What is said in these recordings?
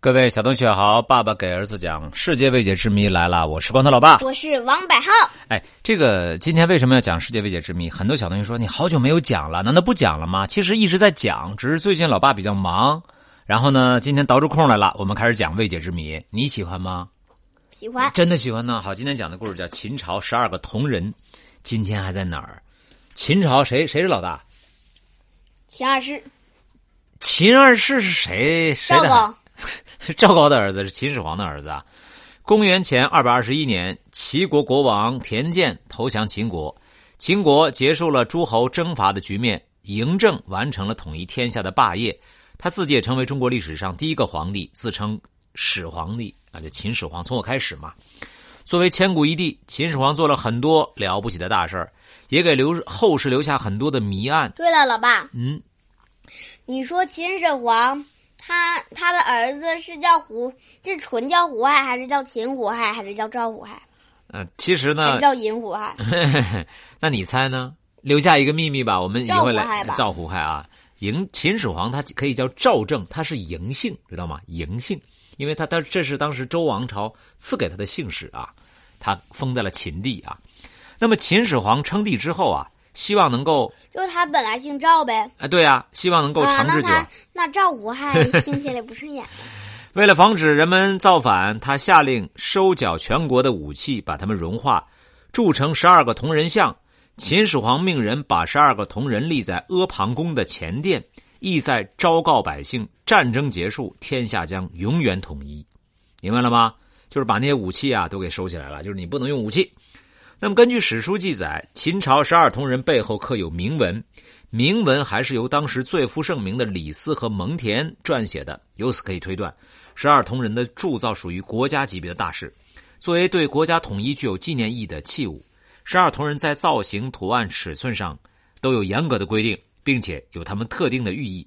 各位小同学好，爸爸给儿子讲世界未解之谜来了，我是光头老爸。我是王百浩。哎，这个今天为什么要讲世界未解之谜？很多小同学说你好久没有讲了，难道不讲了吗？其实一直在讲，只是最近老爸比较忙。然后呢，今天倒出空来了，我们开始讲未解之谜。你喜欢吗？喜欢，真的喜欢呢。好，今天讲的故事叫秦朝十二个铜人。今天还在哪儿？秦朝谁谁是老大？秦二世。秦二世是谁？谁的？赵高。的儿子是秦始皇的儿子啊。公元前二百二十一年，齐国国王田建投降秦国，秦国结束了诸侯征伐的局面，嬴政完成了统一天下的霸业，他自己也成为中国历史上第一个皇帝，自称始皇帝啊，就秦始皇，从我开始嘛。作为千古一帝，秦始皇做了很多了不起的大事儿，也给留后世留下很多的谜案。对了，老爸，嗯，你说秦始皇？他他的儿子是叫胡，是纯叫胡亥，还是叫秦胡亥，还是叫赵胡亥？嗯，其实呢，叫银胡亥。那你猜呢？留下一个秘密吧，我们以后来赵胡亥啊。嬴秦始皇他可以叫赵正，他是嬴姓，知道吗？嬴姓，因为他他这是当时周王朝赐给他的姓氏啊，他封在了秦地啊。那么秦始皇称帝之后啊。希望能够，就他本来姓赵呗。啊，对呀，希望能够长治久。那赵胡亥听起来不顺眼。为了防止人们造反，他下令收缴全国的武器，把他们融化，铸成十二个铜人像。秦始皇命人把十二个铜人立在阿房宫的前殿，意在昭告百姓：战争结束，天下将永远统一。明白了吗？就是把那些武器啊都给收起来了，就是你不能用武器。那么，根据史书记载，秦朝十二铜人背后刻有铭文，铭文还是由当时最负盛名的李斯和蒙恬撰写的。由此可以推断，十二铜人的铸造属于国家级别的大事，作为对国家统一具有纪念意义的器物。十二铜人在造型、图案、尺寸上都有严格的规定，并且有他们特定的寓意。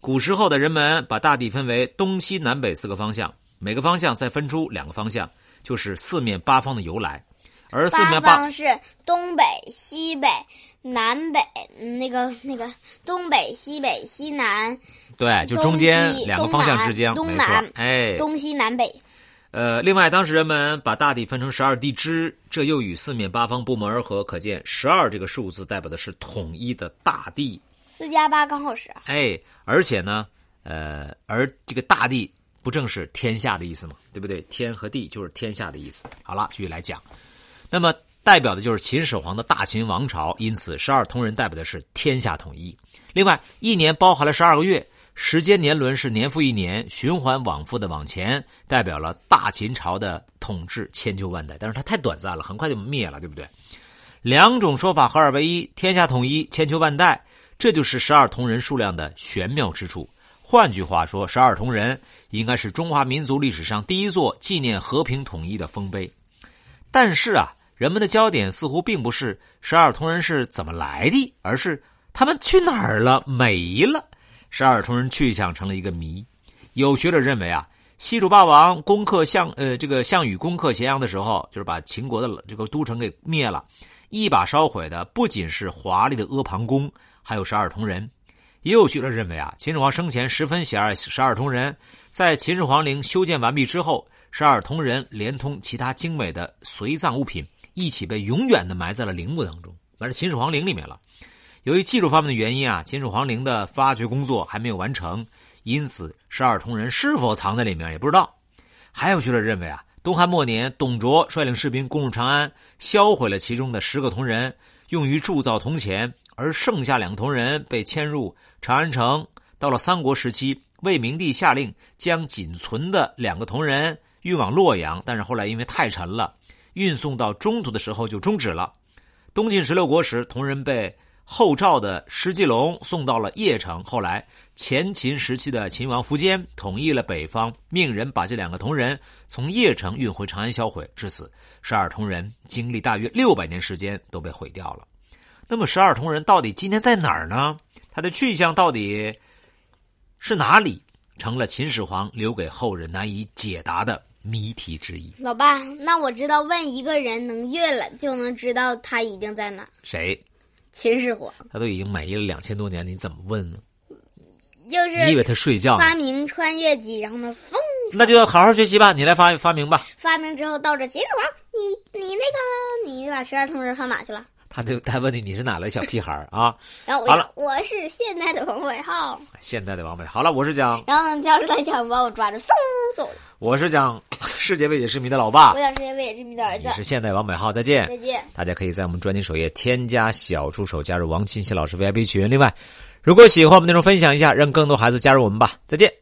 古时候的人们把大地分为东西南北四个方向，每个方向再分出两个方向，就是四面八方的由来。而四面八方是东北、西北、南北，那个那个东北、西北、西南，对，就中间两个方向之间，东南，哎，东西南北。呃，另外，当时人们把大地分成十二地支，这又与四面八方不谋而合，可见十二这个数字代表的是统一的大地。四加八刚好十二。哎，而且呢，呃，而这个大地不正是天下的意思吗？对不对？天和地就是天下的意思。好了，继续来讲。那么代表的就是秦始皇的大秦王朝，因此十二铜人代表的是天下统一。另外，一年包含了十二个月，时间年轮是年复一年，循环往复的往前，代表了大秦朝的统治千秋万代。但是它太短暂了，很快就灭了，对不对？两种说法合二为一，天下统一，千秋万代，这就是十二铜人数量的玄妙之处。换句话说，十二铜人应该是中华民族历史上第一座纪念和平统一的丰碑。但是啊。人们的焦点似乎并不是十二铜人是怎么来的，而是他们去哪儿了，没了。十二铜人去向成了一个谜。有学者认为啊，西楚霸王攻克项呃这个项羽攻克咸阳的时候，就是把秦国的这个都城给灭了，一把烧毁的不仅是华丽的阿房宫，还有十二铜人。也有学者认为啊，秦始皇生前十分喜爱十二铜人，在秦始皇陵修建完毕之后，十二铜人连同其他精美的随葬物品。一起被永远的埋在了陵墓当中，埋在秦始皇陵里面了。由于技术方面的原因啊，秦始皇陵的发掘工作还没有完成，因此十二铜人是否藏在里面也不知道。还有学者认为啊，东汉末年，董卓率领士兵攻入长安，销毁了其中的十个铜人，用于铸造铜钱，而剩下两个铜人被迁入长安城。到了三国时期，魏明帝下令将仅存的两个铜人运往洛阳，但是后来因为太沉了。运送到中途的时候就终止了。东晋十六国时，铜人被后赵的石继龙送到了邺城。后来，前秦时期的秦王苻坚统一了北方，命人把这两个铜人从邺城运回长安销毁。至此，十二铜人经历大约六百年时间都被毁掉了。那么，十二铜人到底今天在哪儿呢？它的去向到底是哪里，成了秦始皇留给后人难以解答的谜题之一。老爸，那我知道问一个人能越了，就能知道他一定在哪。谁？秦始皇，他都已经美了两千多年，你怎么问呢？就是你以为他睡觉？发明穿越机，然后呢，风那就好好学习吧，你来发发明吧。发明之后到这秦始皇，你你那个你把十二铜人放哪去了？他就他问你你是哪来小屁孩儿啊？然后我好了就我是现代的王伟浩，现代的王伟，好了，我是讲然后呢，跳出来想把我抓住，嗖走了。我是讲 世界未解之谜的老爸我，讲世界未解之谜的儿子你，是现代王美浩，再见。再见。大家可以在我们专辑首页添加小助手，加入王清溪老师 VIP 群。另外，如果喜欢我们内容，分享一下，让更多孩子加入我们吧。再见。